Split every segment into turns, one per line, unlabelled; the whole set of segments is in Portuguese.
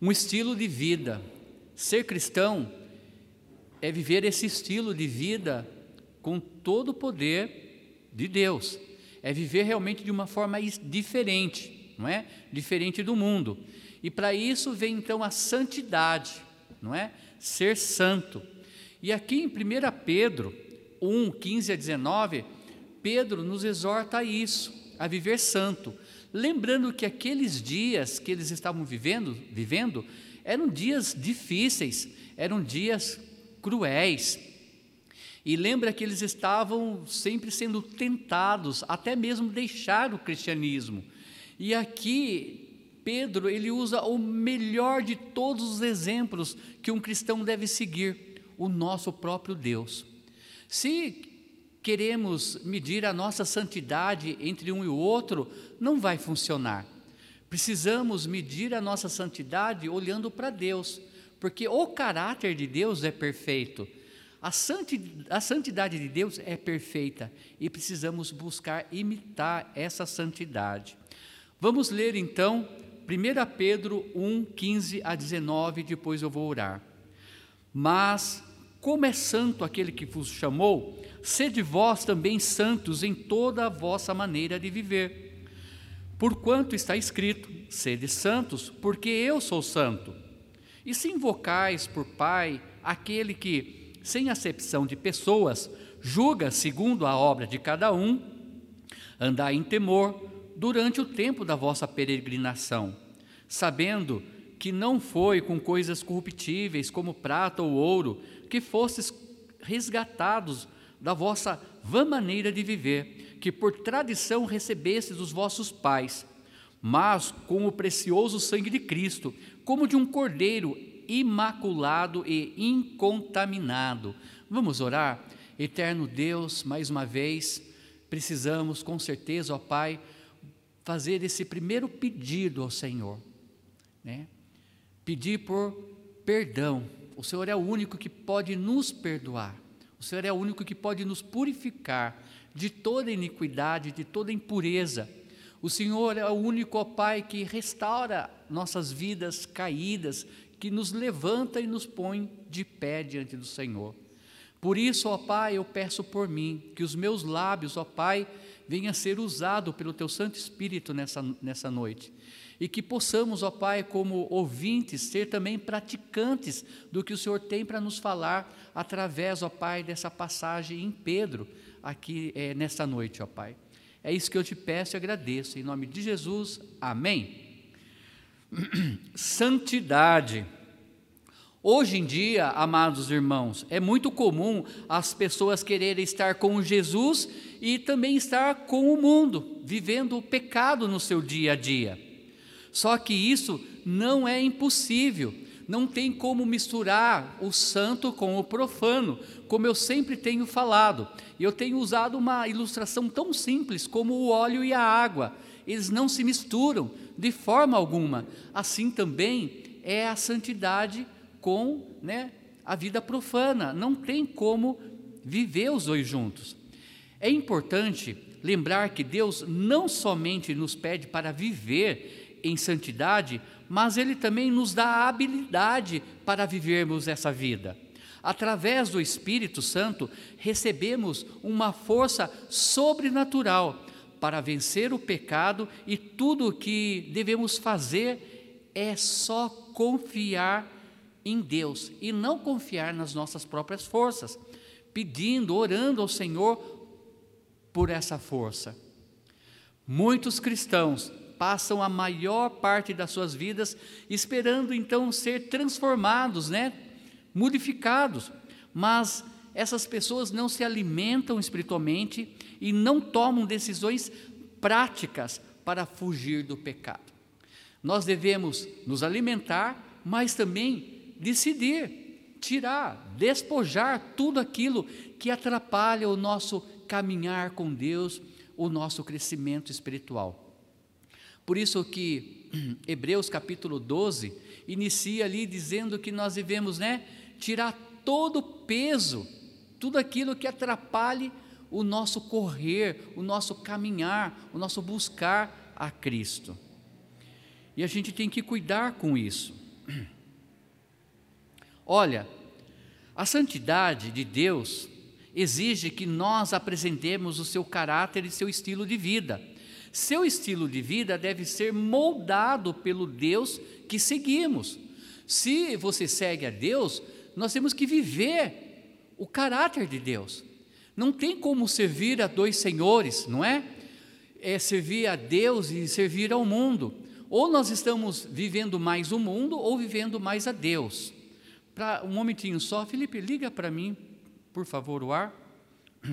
um estilo de vida. Ser cristão é viver esse estilo de vida com todo o poder de Deus. É viver realmente de uma forma diferente, não é? Diferente do mundo. E para isso vem então a santidade, não é? Ser santo. E aqui em 1 Pedro 1, 15 a 19, Pedro nos exorta a isso, a viver santo. Lembrando que aqueles dias que eles estavam vivendo, vivendo eram dias difíceis, eram dias cruéis. E lembra que eles estavam sempre sendo tentados, até mesmo deixar o cristianismo. E aqui Pedro, ele usa o melhor de todos os exemplos que um cristão deve seguir, o nosso próprio Deus. Se queremos medir a nossa santidade entre um e o outro, não vai funcionar. Precisamos medir a nossa santidade olhando para Deus, porque o caráter de Deus é perfeito. A santidade de Deus é perfeita e precisamos buscar imitar essa santidade. Vamos ler então 1 Pedro 1, 15 a 19, depois eu vou orar. Mas, como é santo aquele que vos chamou, sede vós também santos em toda a vossa maneira de viver. Porquanto está escrito: sede santos, porque eu sou santo. E se invocais por Pai aquele que, sem acepção de pessoas, julga segundo a obra de cada um, andai em temor durante o tempo da vossa peregrinação, sabendo que não foi com coisas corruptíveis como prata ou ouro que fostes resgatados da vossa vã maneira de viver, que por tradição recebestes dos vossos pais, mas com o precioso sangue de Cristo, como de um cordeiro imaculado e incontaminado. Vamos orar? Eterno Deus, mais uma vez, precisamos com certeza, ó Pai, fazer esse primeiro pedido ao Senhor, né? Pedir por perdão. O Senhor é o único que pode nos perdoar. O Senhor é o único que pode nos purificar de toda iniquidade, de toda impureza. O Senhor é o único, ó Pai, que restaura nossas vidas caídas, que nos levanta e nos põe de pé diante do Senhor. Por isso, ó Pai, eu peço por mim, que os meus lábios, ó Pai, venham a ser usados pelo Teu Santo Espírito nessa, nessa noite e que possamos, ó Pai, como ouvintes, ser também praticantes do que o Senhor tem para nos falar através, ó Pai, dessa passagem em Pedro, aqui é, nesta noite, ó Pai. É isso que eu te peço e agradeço. Em nome de Jesus, amém. Santidade. Hoje em dia, amados irmãos, é muito comum as pessoas quererem estar com Jesus e também estar com o mundo, vivendo o pecado no seu dia a dia. Só que isso não é impossível. Não tem como misturar o santo com o profano, como eu sempre tenho falado. Eu tenho usado uma ilustração tão simples como o óleo e a água. Eles não se misturam de forma alguma. Assim também é a santidade com né, a vida profana. Não tem como viver os dois juntos. É importante lembrar que Deus não somente nos pede para viver em santidade, mas Ele também nos dá a habilidade para vivermos essa vida. Através do Espírito Santo, recebemos uma força sobrenatural para vencer o pecado e tudo o que devemos fazer é só confiar em Deus e não confiar nas nossas próprias forças, pedindo, orando ao Senhor por essa força. Muitos cristãos passam a maior parte das suas vidas esperando então ser transformados, né? Modificados. Mas essas pessoas não se alimentam espiritualmente e não tomam decisões práticas para fugir do pecado. Nós devemos nos alimentar, mas também decidir, tirar, despojar tudo aquilo que atrapalha o nosso caminhar com Deus, o nosso crescimento espiritual. Por isso que Hebreus capítulo 12 inicia ali dizendo que nós devemos, né, tirar todo o peso, tudo aquilo que atrapalhe o nosso correr, o nosso caminhar, o nosso buscar a Cristo. E a gente tem que cuidar com isso. Olha, a santidade de Deus exige que nós apresentemos o seu caráter e seu estilo de vida. Seu estilo de vida deve ser moldado pelo Deus que seguimos. Se você segue a Deus, nós temos que viver o caráter de Deus. Não tem como servir a dois senhores, não é? É servir a Deus e servir ao mundo. Ou nós estamos vivendo mais o mundo ou vivendo mais a Deus. Para um momentinho só, Felipe, liga para mim, por favor, o ar.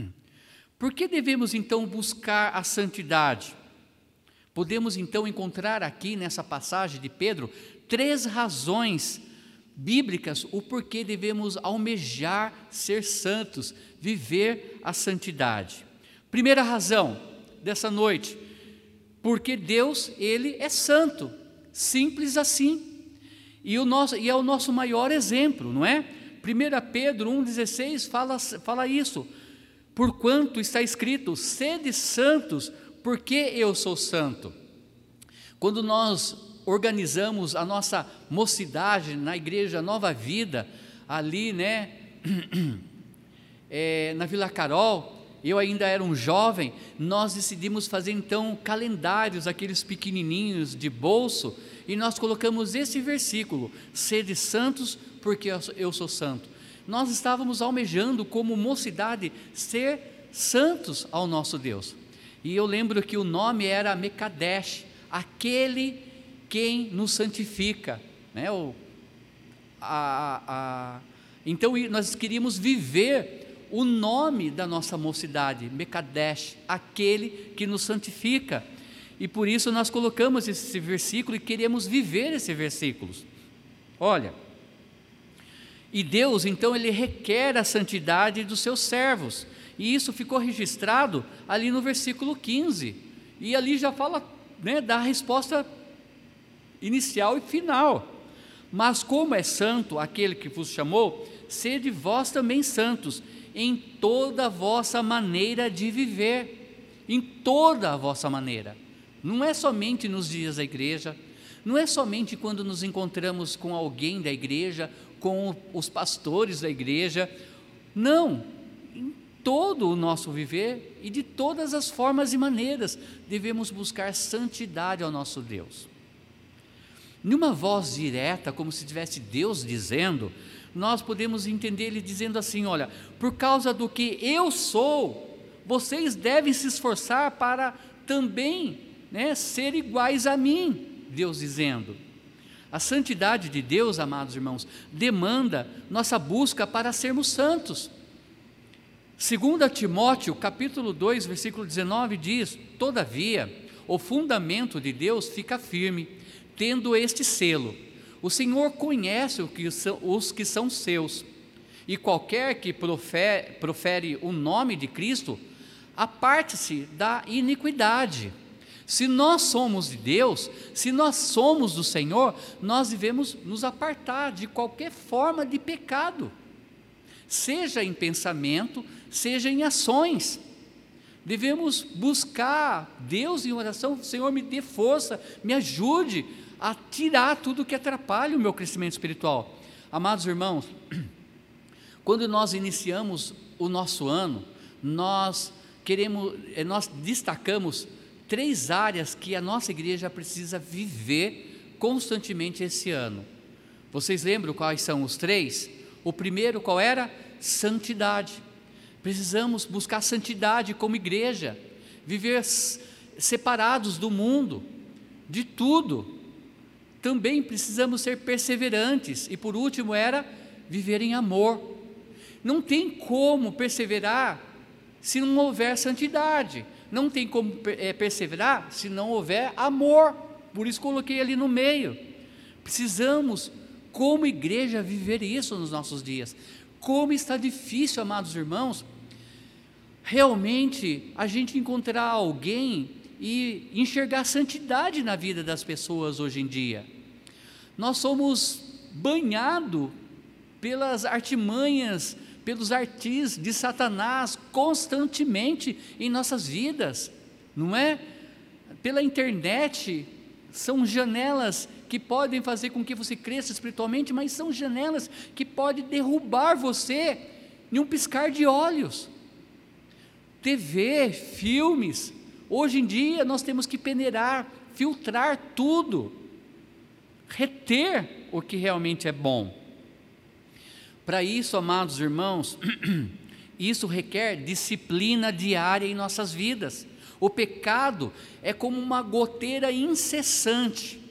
Por que devemos então buscar a santidade? Podemos então encontrar aqui nessa passagem de Pedro três razões bíblicas o porquê devemos almejar ser santos, viver a santidade. Primeira razão dessa noite, porque Deus, ele é santo, simples assim. E, o nosso, e é o nosso maior exemplo, não é? 1 Pedro 1,16 fala, fala isso. Porquanto está escrito: sede santos, porque eu sou santo. Quando nós organizamos a nossa mocidade na igreja Nova Vida, ali, né, é, na Vila Carol, eu ainda era um jovem, nós decidimos fazer então calendários, aqueles pequenininhos de bolso, e nós colocamos esse versículo: sede santos, porque eu sou santo. Nós estávamos almejando, como mocidade, ser santos ao nosso Deus. E eu lembro que o nome era Mekadesh, aquele quem nos santifica. Né? O, a, a, então nós queríamos viver o nome da nossa mocidade, Mekadesh, aquele que nos santifica. E por isso nós colocamos esse versículo e queremos viver esse versículo. Olha, e Deus, então, ele requer a santidade dos seus servos. E isso ficou registrado ali no versículo 15. E ali já fala, né, dá a resposta inicial e final. Mas como é santo aquele que vos chamou, sede vós também santos em toda a vossa maneira de viver, em toda a vossa maneira. Não é somente nos dias da igreja, não é somente quando nos encontramos com alguém da igreja com os pastores da igreja. Não, todo o nosso viver e de todas as formas e maneiras devemos buscar santidade ao nosso Deus. Numa voz direta, como se tivesse Deus dizendo, nós podemos entender ele dizendo assim: olha, por causa do que eu sou, vocês devem se esforçar para também né, ser iguais a mim, Deus dizendo. A santidade de Deus, amados irmãos, demanda nossa busca para sermos santos. Segundo Timóteo, capítulo 2, versículo 19 diz: "Todavia, o fundamento de Deus fica firme, tendo este selo: O Senhor conhece os que são seus, e qualquer que profere, profere o nome de Cristo, aparte-se da iniquidade." Se nós somos de Deus, se nós somos do Senhor, nós devemos nos apartar de qualquer forma de pecado, seja em pensamento, seja em ações. Devemos buscar Deus em oração, Senhor, me dê força, me ajude a tirar tudo que atrapalha o meu crescimento espiritual. Amados irmãos, quando nós iniciamos o nosso ano, nós queremos, eh, nós destacamos três áreas que a nossa igreja precisa viver constantemente esse ano. Vocês lembram quais são os três? O primeiro qual era? Santidade. Precisamos buscar santidade como igreja, viver separados do mundo, de tudo. Também precisamos ser perseverantes. E por último era viver em amor. Não tem como perseverar se não houver santidade não tem como é, perseverar se não houver amor. Por isso coloquei ali no meio. Precisamos, como igreja, viver isso nos nossos dias. Como está difícil, amados irmãos, realmente a gente encontrar alguém e enxergar santidade na vida das pessoas hoje em dia. Nós somos banhados pelas artimanhas pelos artis de Satanás constantemente em nossas vidas, não é? Pela internet, são janelas que podem fazer com que você cresça espiritualmente, mas são janelas que podem derrubar você em um piscar de olhos. TV, filmes, hoje em dia nós temos que peneirar, filtrar tudo, reter o que realmente é bom. Para isso, amados irmãos, isso requer disciplina diária em nossas vidas. O pecado é como uma goteira incessante.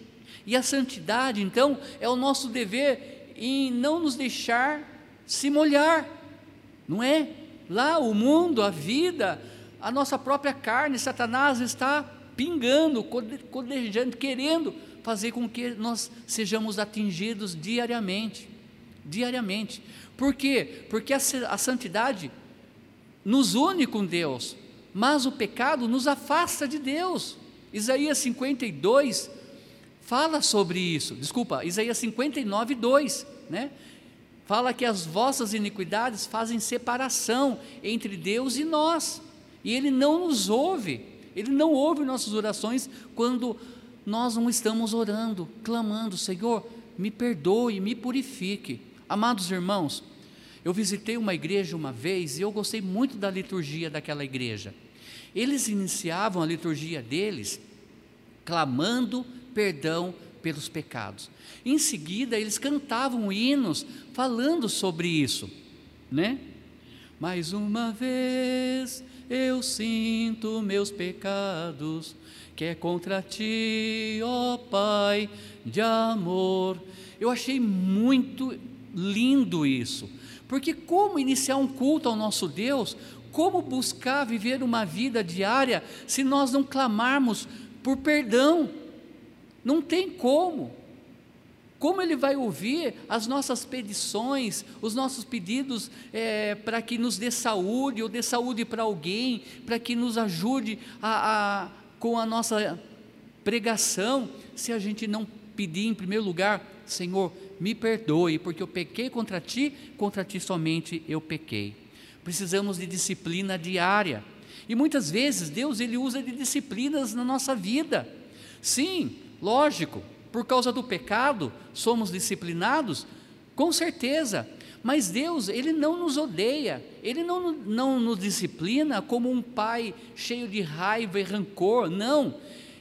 E a santidade, então, é o nosso dever em não nos deixar se molhar, não é? Lá o mundo, a vida, a nossa própria carne, Satanás está pingando, codejando, querendo fazer com que nós sejamos atingidos diariamente. Diariamente. Por quê? Porque a, a santidade nos une com Deus, mas o pecado nos afasta de Deus. Isaías 52 fala sobre isso. Desculpa, Isaías 59, 2, né? Fala que as vossas iniquidades fazem separação entre Deus e nós. E Ele não nos ouve. Ele não ouve nossas orações quando nós não estamos orando, clamando, Senhor, me perdoe, me purifique. Amados irmãos, eu visitei uma igreja uma vez e eu gostei muito da liturgia daquela igreja. Eles iniciavam a liturgia deles clamando perdão pelos pecados. Em seguida, eles cantavam hinos falando sobre isso, né? Mais uma vez eu sinto meus pecados, que é contra ti, ó Pai de amor. Eu achei muito lindo isso, porque como iniciar um culto ao nosso Deus, como buscar viver uma vida diária se nós não clamarmos por perdão? Não tem como. Como ele vai ouvir as nossas petições, os nossos pedidos é, para que nos dê saúde, ou dê saúde para alguém, para que nos ajude a, a, com a nossa pregação, se a gente não pedir em primeiro lugar, Senhor, me perdoe, porque eu pequei contra ti, contra ti somente eu pequei. Precisamos de disciplina diária. E muitas vezes Deus ele usa de disciplinas na nossa vida. Sim, lógico, por causa do pecado somos disciplinados, com certeza. Mas Deus, Ele não nos odeia, Ele não, não nos disciplina como um pai cheio de raiva e rancor, não.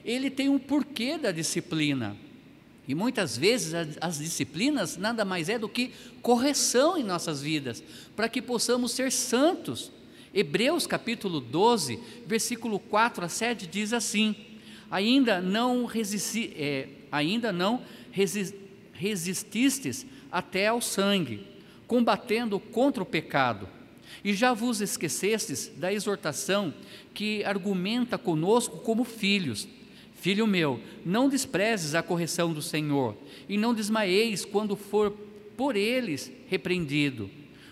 Ele tem um porquê da disciplina. E muitas vezes as disciplinas nada mais é do que correção em nossas vidas, para que possamos ser santos. Hebreus capítulo 12, versículo 4 a 7 diz assim: Ainda não, resisti, é, ainda não resi, resististes até ao sangue, combatendo contra o pecado, e já vos esquecestes da exortação que argumenta conosco como filhos. Filho meu, não desprezes a correção do Senhor, e não desmaieis quando for por eles repreendido.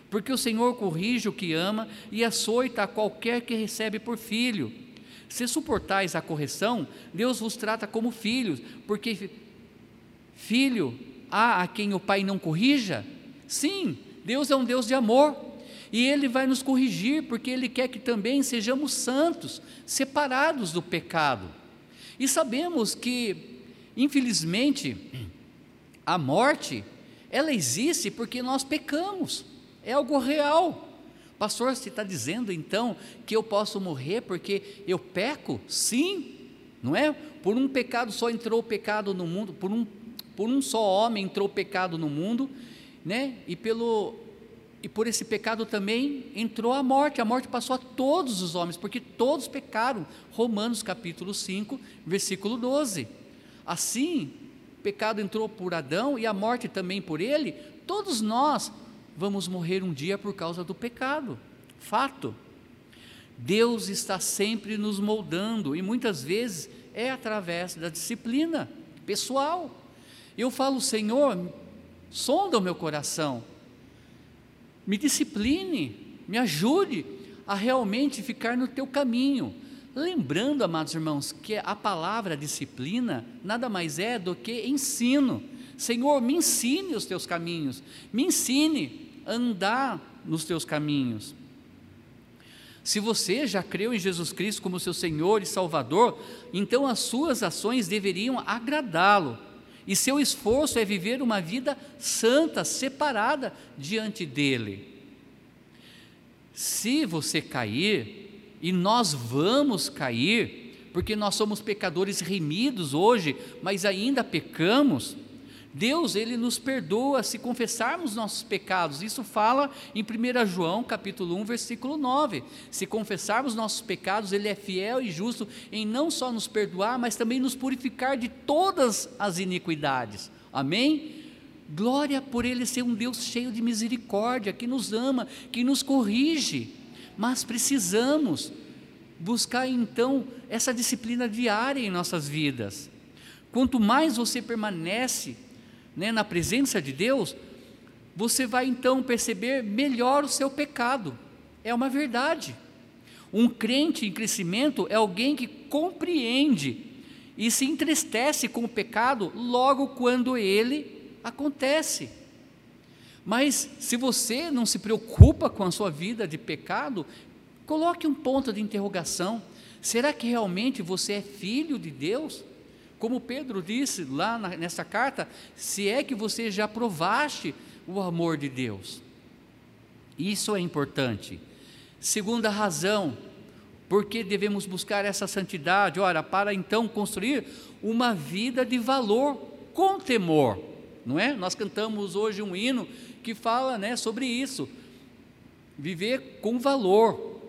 Porque o Senhor corrige o que ama e açoita a qualquer que recebe por filho. Se suportais a correção, Deus vos trata como filhos, porque filho há a quem o pai não corrija? Sim, Deus é um Deus de amor. E Ele vai nos corrigir, porque Ele quer que também sejamos santos, separados do pecado. E sabemos que, infelizmente, a morte, ela existe porque nós pecamos, é algo real. Pastor, você está dizendo então que eu posso morrer porque eu peco? Sim, não é? Por um pecado só entrou o pecado no mundo, por um, por um só homem entrou o pecado no mundo, né? E pelo e por esse pecado também entrou a morte, a morte passou a todos os homens, porque todos pecaram. Romanos capítulo 5, versículo 12. Assim, pecado entrou por Adão e a morte também por ele, todos nós vamos morrer um dia por causa do pecado. Fato. Deus está sempre nos moldando e muitas vezes é através da disciplina pessoal. Eu falo, Senhor, sonda o meu coração me discipline, me ajude a realmente ficar no teu caminho. Lembrando, amados irmãos, que a palavra disciplina nada mais é do que ensino. Senhor, me ensine os teus caminhos, me ensine a andar nos teus caminhos. Se você já creu em Jesus Cristo como seu Senhor e Salvador, então as suas ações deveriam agradá-lo. E seu esforço é viver uma vida santa, separada diante dele. Se você cair, e nós vamos cair, porque nós somos pecadores remidos hoje, mas ainda pecamos, Deus, ele nos perdoa se confessarmos nossos pecados. Isso fala em 1 João, capítulo 1, versículo 9. Se confessarmos nossos pecados, ele é fiel e justo em não só nos perdoar, mas também nos purificar de todas as iniquidades. Amém? Glória por ele ser um Deus cheio de misericórdia, que nos ama, que nos corrige. Mas precisamos buscar então essa disciplina diária em nossas vidas. Quanto mais você permanece né, na presença de Deus, você vai então perceber melhor o seu pecado. É uma verdade. Um crente em crescimento é alguém que compreende e se entristece com o pecado logo quando ele acontece. Mas se você não se preocupa com a sua vida de pecado, coloque um ponto de interrogação: será que realmente você é filho de Deus? Como Pedro disse lá nessa carta, se é que você já provaste o amor de Deus. Isso é importante. Segunda razão, porque devemos buscar essa santidade? Ora, para então construir uma vida de valor com temor, não é? Nós cantamos hoje um hino que fala, né, sobre isso. Viver com valor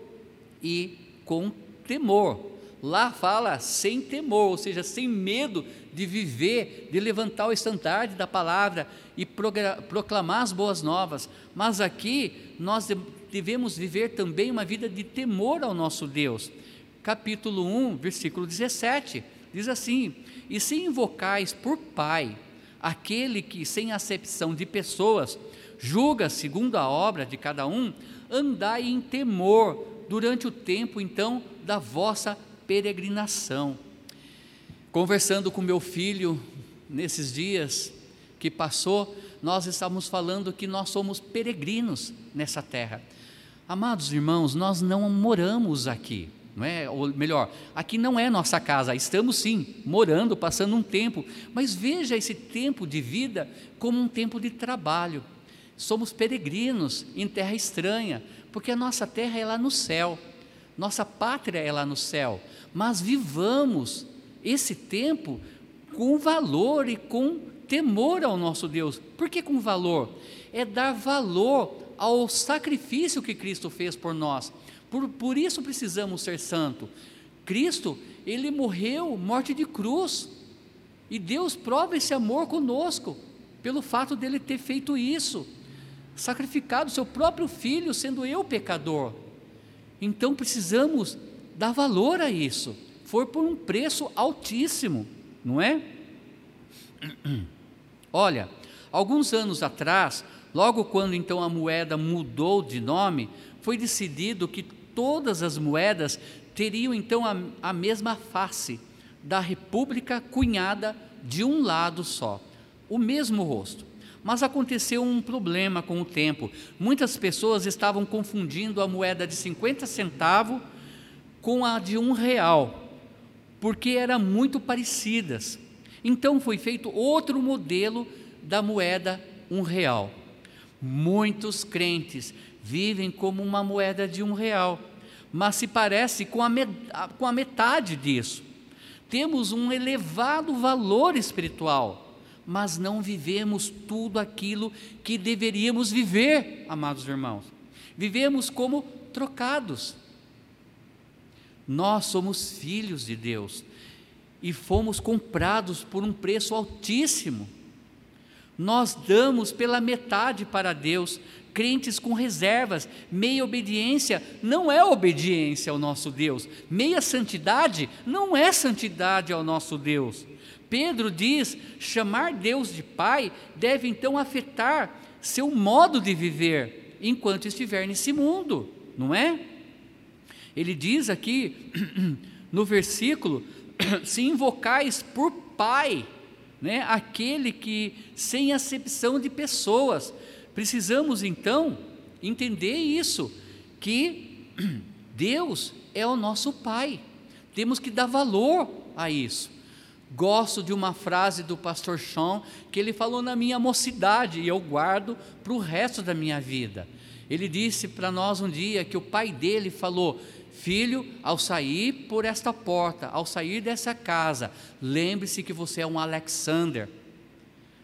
e com temor. Lá fala sem temor, ou seja, sem medo de viver, de levantar o estandarte da palavra e proclamar as boas novas. Mas aqui nós devemos viver também uma vida de temor ao nosso Deus. Capítulo 1, versículo 17, diz assim: E se invocais por Pai aquele que, sem acepção de pessoas, julga segundo a obra de cada um, andai em temor durante o tempo então da vossa peregrinação. Conversando com meu filho nesses dias que passou, nós estávamos falando que nós somos peregrinos nessa terra. Amados irmãos, nós não moramos aqui, não é? Ou melhor, aqui não é nossa casa, estamos sim morando, passando um tempo, mas veja esse tempo de vida como um tempo de trabalho. Somos peregrinos em terra estranha, porque a nossa terra é lá no céu. Nossa pátria é lá no céu, mas vivamos esse tempo com valor e com temor ao nosso Deus. Por que com valor? É dar valor ao sacrifício que Cristo fez por nós. Por, por isso precisamos ser santo. Cristo, ele morreu morte de cruz. E Deus prova esse amor conosco pelo fato dele ter feito isso, sacrificado seu próprio filho, sendo eu pecador. Então precisamos dar valor a isso. Foi por um preço altíssimo, não é? Olha, alguns anos atrás, logo quando então a moeda mudou de nome, foi decidido que todas as moedas teriam então a, a mesma face da república cunhada de um lado só, o mesmo rosto. Mas aconteceu um problema com o tempo. Muitas pessoas estavam confundindo a moeda de 50 centavos com a de um real, porque eram muito parecidas. Então foi feito outro modelo da moeda um real. Muitos crentes vivem como uma moeda de um real, mas se parece com a, com a metade disso. Temos um elevado valor espiritual mas não vivemos tudo aquilo que deveríamos viver, amados irmãos. Vivemos como trocados. Nós somos filhos de Deus e fomos comprados por um preço altíssimo. Nós damos pela metade para Deus, crentes com reservas, meia obediência não é obediência ao nosso Deus, meia santidade não é santidade ao nosso Deus. Pedro diz: chamar Deus de Pai deve então afetar seu modo de viver enquanto estiver nesse mundo, não é? Ele diz aqui no versículo: se invocais por Pai, né, aquele que sem acepção de pessoas, precisamos então entender isso, que Deus é o nosso Pai. Temos que dar valor a isso. Gosto de uma frase do pastor Sean que ele falou na minha mocidade e eu guardo para o resto da minha vida. Ele disse para nós um dia que o pai dele falou: Filho, ao sair por esta porta, ao sair dessa casa, lembre-se que você é um Alexander.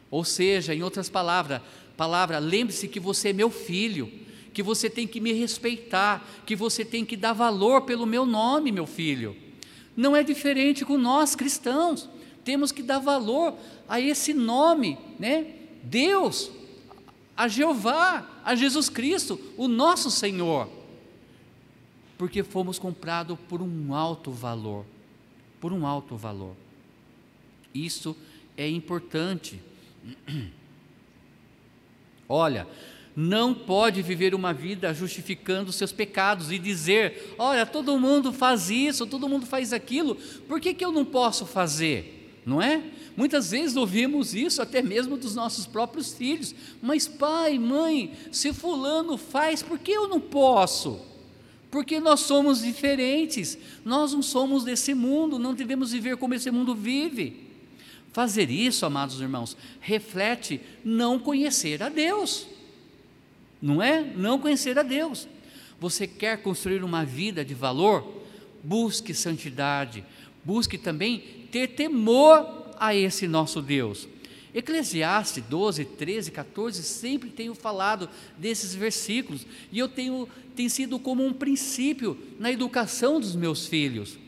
Ou seja, em outras palavras, palavra, lembre-se que você é meu filho, que você tem que me respeitar, que você tem que dar valor pelo meu nome, meu filho. Não é diferente com nós cristãos. Temos que dar valor a esse nome, né? Deus, a Jeová, a Jesus Cristo, o nosso Senhor. Porque fomos comprados por um alto valor, por um alto valor. Isso é importante. Olha, não pode viver uma vida justificando seus pecados e dizer: olha, todo mundo faz isso, todo mundo faz aquilo, por que, que eu não posso fazer? Não é? Muitas vezes ouvimos isso até mesmo dos nossos próprios filhos. Mas pai, mãe, se fulano faz, por que eu não posso? Porque nós somos diferentes. Nós não somos desse mundo, não devemos viver como esse mundo vive. Fazer isso, amados irmãos, reflete não conhecer a Deus. Não é? Não conhecer a Deus. Você quer construir uma vida de valor? Busque santidade. Busque também ter temor a esse nosso Deus. Eclesiastes 12, 13, 14, sempre tenho falado desses versículos, e eu tenho tem sido como um princípio na educação dos meus filhos.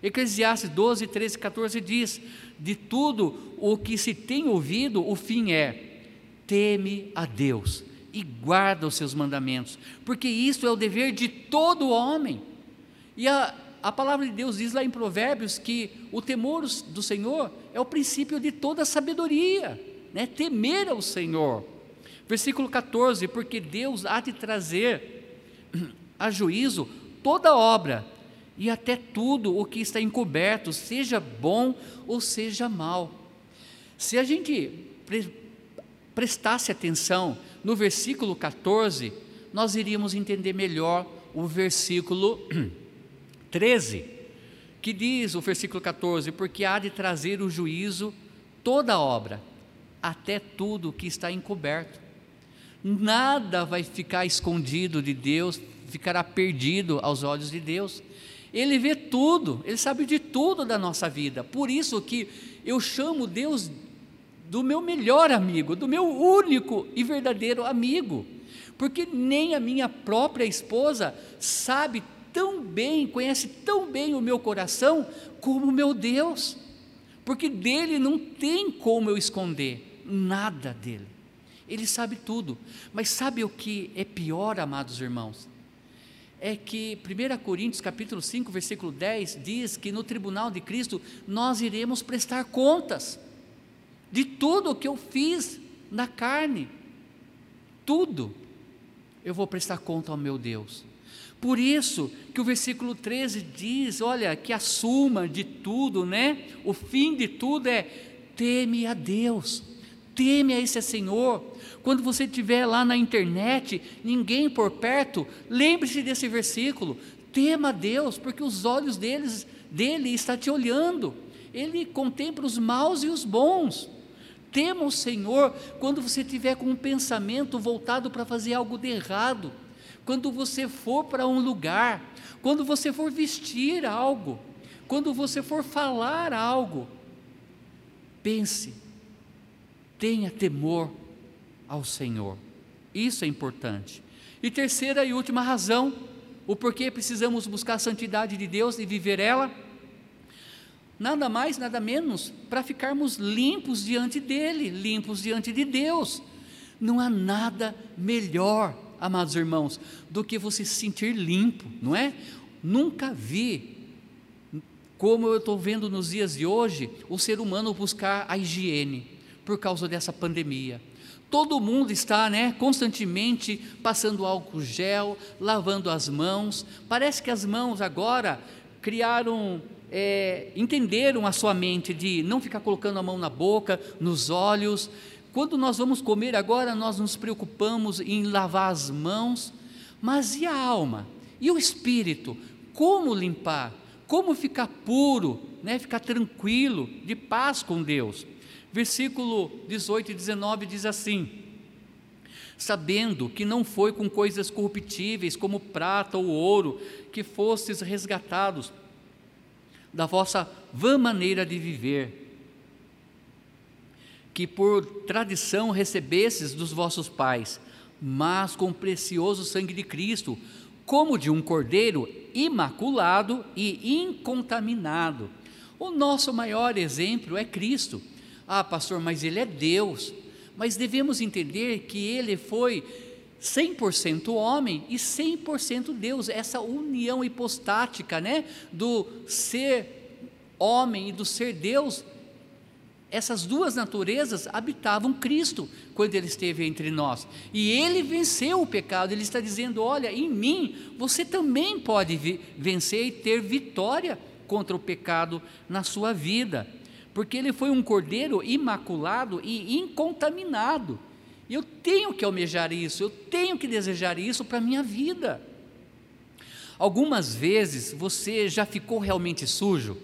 Eclesiastes 12, 13, 14 diz: De tudo o que se tem ouvido, o fim é: teme a Deus e guarda os seus mandamentos, porque isso é o dever de todo homem. E a, a palavra de Deus diz lá em Provérbios que o temor do Senhor é o princípio de toda sabedoria, né? temer ao Senhor. Versículo 14: Porque Deus há de trazer a juízo toda obra e até tudo o que está encoberto, seja bom ou seja mal. Se a gente prestasse atenção no versículo 14, nós iríamos entender melhor o versículo 13, que diz o versículo 14: Porque há de trazer o juízo toda obra, até tudo que está encoberto. Nada vai ficar escondido de Deus, ficará perdido aos olhos de Deus. Ele vê tudo, ele sabe de tudo da nossa vida. Por isso que eu chamo Deus do meu melhor amigo, do meu único e verdadeiro amigo. Porque nem a minha própria esposa sabe tão bem, conhece tão bem o meu coração como o meu Deus, porque dele não tem como eu esconder nada dele. Ele sabe tudo, mas sabe o que é pior, amados irmãos? É que 1 Coríntios capítulo 5, versículo 10 diz que no tribunal de Cristo nós iremos prestar contas de tudo o que eu fiz na carne. Tudo eu vou prestar conta ao meu Deus. Por isso que o versículo 13 diz, olha, que a suma de tudo, né? O fim de tudo é teme a Deus. Teme a esse Senhor. Quando você estiver lá na internet, ninguém por perto, lembre-se desse versículo. Tema a Deus, porque os olhos deles, dele está te olhando. Ele contempla os maus e os bons. Tema o Senhor quando você estiver com um pensamento voltado para fazer algo de errado quando você for para um lugar, quando você for vestir algo, quando você for falar algo, pense, tenha temor ao Senhor. Isso é importante. E terceira e última razão, o porquê precisamos buscar a santidade de Deus e viver ela, nada mais, nada menos, para ficarmos limpos diante dEle, limpos diante de Deus. Não há nada melhor amados irmãos, do que você se sentir limpo, não é? Nunca vi, como eu estou vendo nos dias de hoje, o ser humano buscar a higiene por causa dessa pandemia. Todo mundo está, né, constantemente passando álcool gel, lavando as mãos. Parece que as mãos agora criaram é, entenderam a sua mente de não ficar colocando a mão na boca, nos olhos, quando nós vamos comer agora, nós nos preocupamos em lavar as mãos, mas e a alma? E o espírito, como limpar? Como ficar puro, né? ficar tranquilo, de paz com Deus? Versículo 18 e 19 diz assim: Sabendo que não foi com coisas corruptíveis como prata ou ouro que fostes resgatados da vossa vã maneira de viver, que por tradição recebestes dos vossos pais, mas com o precioso sangue de Cristo, como de um cordeiro imaculado e incontaminado. O nosso maior exemplo é Cristo. Ah, pastor, mas ele é Deus. Mas devemos entender que ele foi 100% homem e 100% Deus, essa união hipostática, né, do ser homem e do ser Deus essas duas naturezas habitavam Cristo quando ele esteve entre nós. E ele venceu o pecado. Ele está dizendo: Olha, em mim você também pode vencer e ter vitória contra o pecado na sua vida. Porque ele foi um cordeiro imaculado e incontaminado. E eu tenho que almejar isso, eu tenho que desejar isso para a minha vida. Algumas vezes você já ficou realmente sujo?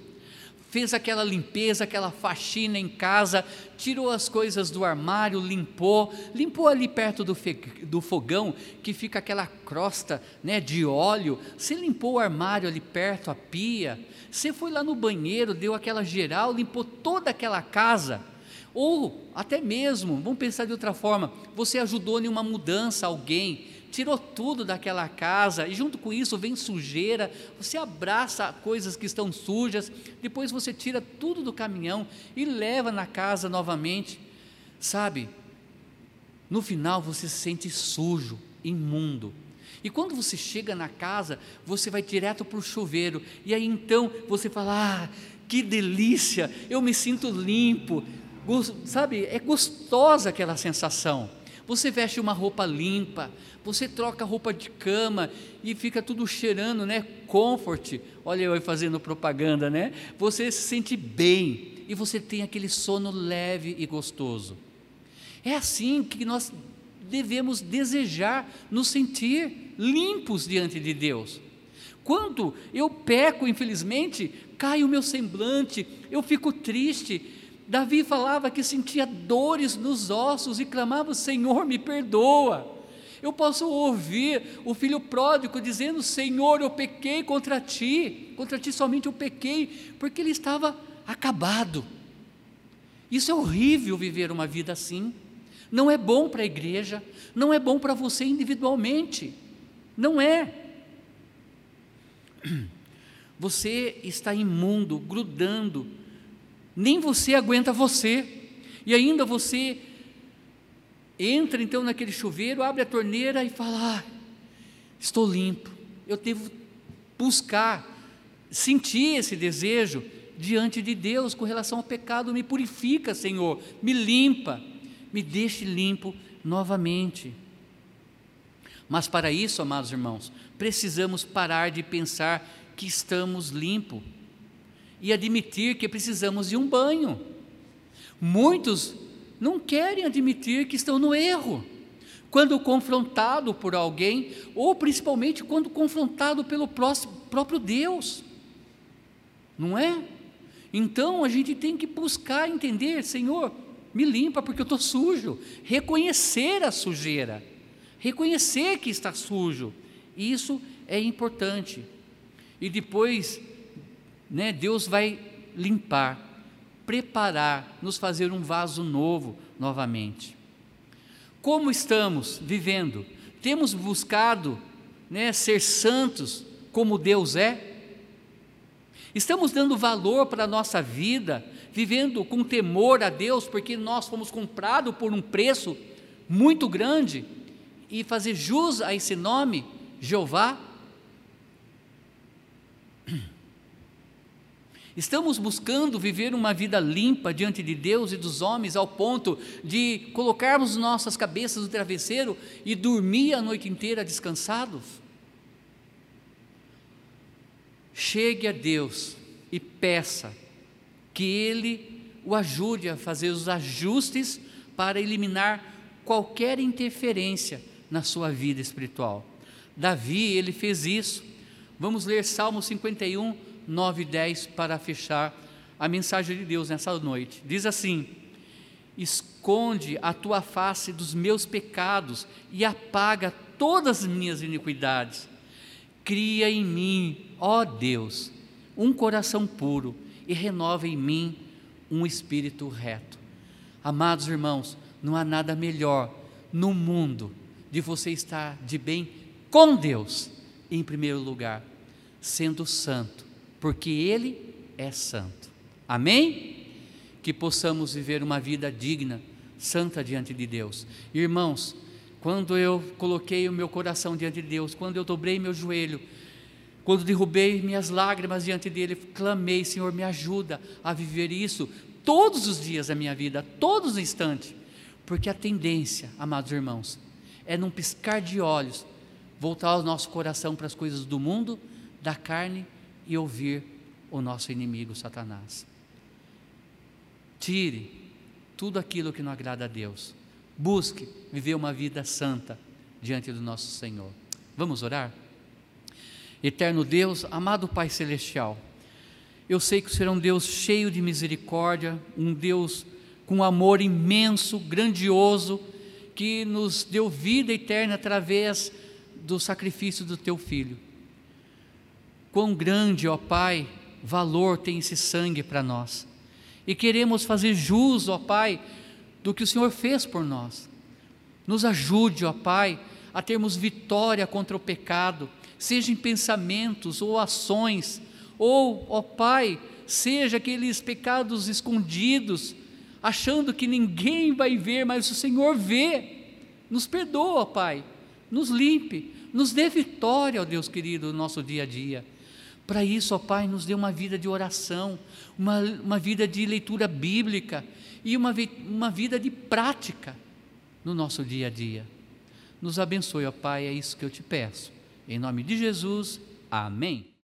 Fez aquela limpeza, aquela faxina em casa, tirou as coisas do armário, limpou, limpou ali perto do, do fogão, que fica aquela crosta né, de óleo, você limpou o armário ali perto, a pia, você foi lá no banheiro, deu aquela geral, limpou toda aquela casa, ou até mesmo, vamos pensar de outra forma, você ajudou em uma mudança alguém, tirou tudo daquela casa e junto com isso vem sujeira, você abraça coisas que estão sujas, depois você tira tudo do caminhão e leva na casa novamente. Sabe? No final você se sente sujo, imundo. E quando você chega na casa, você vai direto para o chuveiro, e aí então você fala: Ah, que delícia, eu me sinto limpo, sabe? É gostosa aquela sensação. Você veste uma roupa limpa, você troca roupa de cama e fica tudo cheirando, né? Comfort. Olha eu fazendo propaganda, né? Você se sente bem e você tem aquele sono leve e gostoso. É assim que nós devemos desejar nos sentir limpos diante de Deus. Quando eu peco, infelizmente, cai o meu semblante, eu fico triste, Davi falava que sentia dores nos ossos e clamava: Senhor, me perdoa. Eu posso ouvir o filho pródigo dizendo: Senhor, eu pequei contra ti, contra ti somente eu pequei, porque ele estava acabado. Isso é horrível viver uma vida assim. Não é bom para a igreja, não é bom para você individualmente. Não é. Você está imundo, grudando nem você aguenta você. E ainda você entra então naquele chuveiro, abre a torneira e fala: ah, estou limpo. Eu devo buscar, sentir esse desejo diante de Deus com relação ao pecado. Me purifica, Senhor, me limpa, me deixe limpo novamente. Mas para isso, amados irmãos, precisamos parar de pensar que estamos limpos e admitir que precisamos de um banho. Muitos não querem admitir que estão no erro. Quando confrontado por alguém, ou principalmente quando confrontado pelo próprio Deus, não é? Então a gente tem que buscar entender, Senhor, me limpa porque eu estou sujo, reconhecer a sujeira, reconhecer que está sujo, isso é importante. E depois né, Deus vai limpar, preparar, nos fazer um vaso novo novamente. Como estamos vivendo? Temos buscado né, ser santos como Deus é? Estamos dando valor para a nossa vida, vivendo com temor a Deus, porque nós fomos comprados por um preço muito grande, e fazer jus a esse nome, Jeová? Estamos buscando viver uma vida limpa diante de Deus e dos homens, ao ponto de colocarmos nossas cabeças no travesseiro e dormir a noite inteira descansados? Chegue a Deus e peça que Ele o ajude a fazer os ajustes para eliminar qualquer interferência na sua vida espiritual. Davi, ele fez isso. Vamos ler Salmo 51, 9 e 10 para fechar a mensagem de Deus nessa noite. Diz assim: Esconde a tua face dos meus pecados e apaga todas as minhas iniquidades. Cria em mim, ó Deus, um coração puro e renova em mim um espírito reto. Amados irmãos, não há nada melhor no mundo de você estar de bem com Deus, em primeiro lugar, sendo santo, porque Ele é santo. Amém? Que possamos viver uma vida digna, santa diante de Deus. Irmãos, quando eu coloquei o meu coração diante de Deus, quando eu dobrei meu joelho, quando derrubei minhas lágrimas diante dele, clamei, Senhor, me ajuda a viver isso todos os dias da minha vida, todos os instantes, porque a tendência, amados irmãos, é num piscar de olhos voltar o nosso coração para as coisas do mundo, da carne e ouvir o nosso inimigo Satanás. Tire tudo aquilo que não agrada a Deus. Busque viver uma vida santa diante do nosso Senhor. Vamos orar? Eterno Deus, amado Pai Celestial, eu sei que o Senhor é um Deus cheio de misericórdia, um Deus com amor imenso, grandioso, que nos deu vida eterna através do sacrifício do teu filho. Quão grande, ó Pai, valor tem esse sangue para nós. E queremos fazer jus, ó Pai, do que o Senhor fez por nós. Nos ajude, ó Pai, a termos vitória contra o pecado, seja em pensamentos ou ações, ou, ó Pai, seja aqueles pecados escondidos, achando que ninguém vai ver, mas o Senhor vê. Nos perdoa, Pai, nos limpe, nos dê vitória, ó Deus querido, no nosso dia a dia. Para isso, ó Pai, nos dê uma vida de oração, uma, uma vida de leitura bíblica e uma, uma vida de prática no nosso dia a dia. Nos abençoe, ó Pai, é isso que eu te peço. Em nome de Jesus, amém.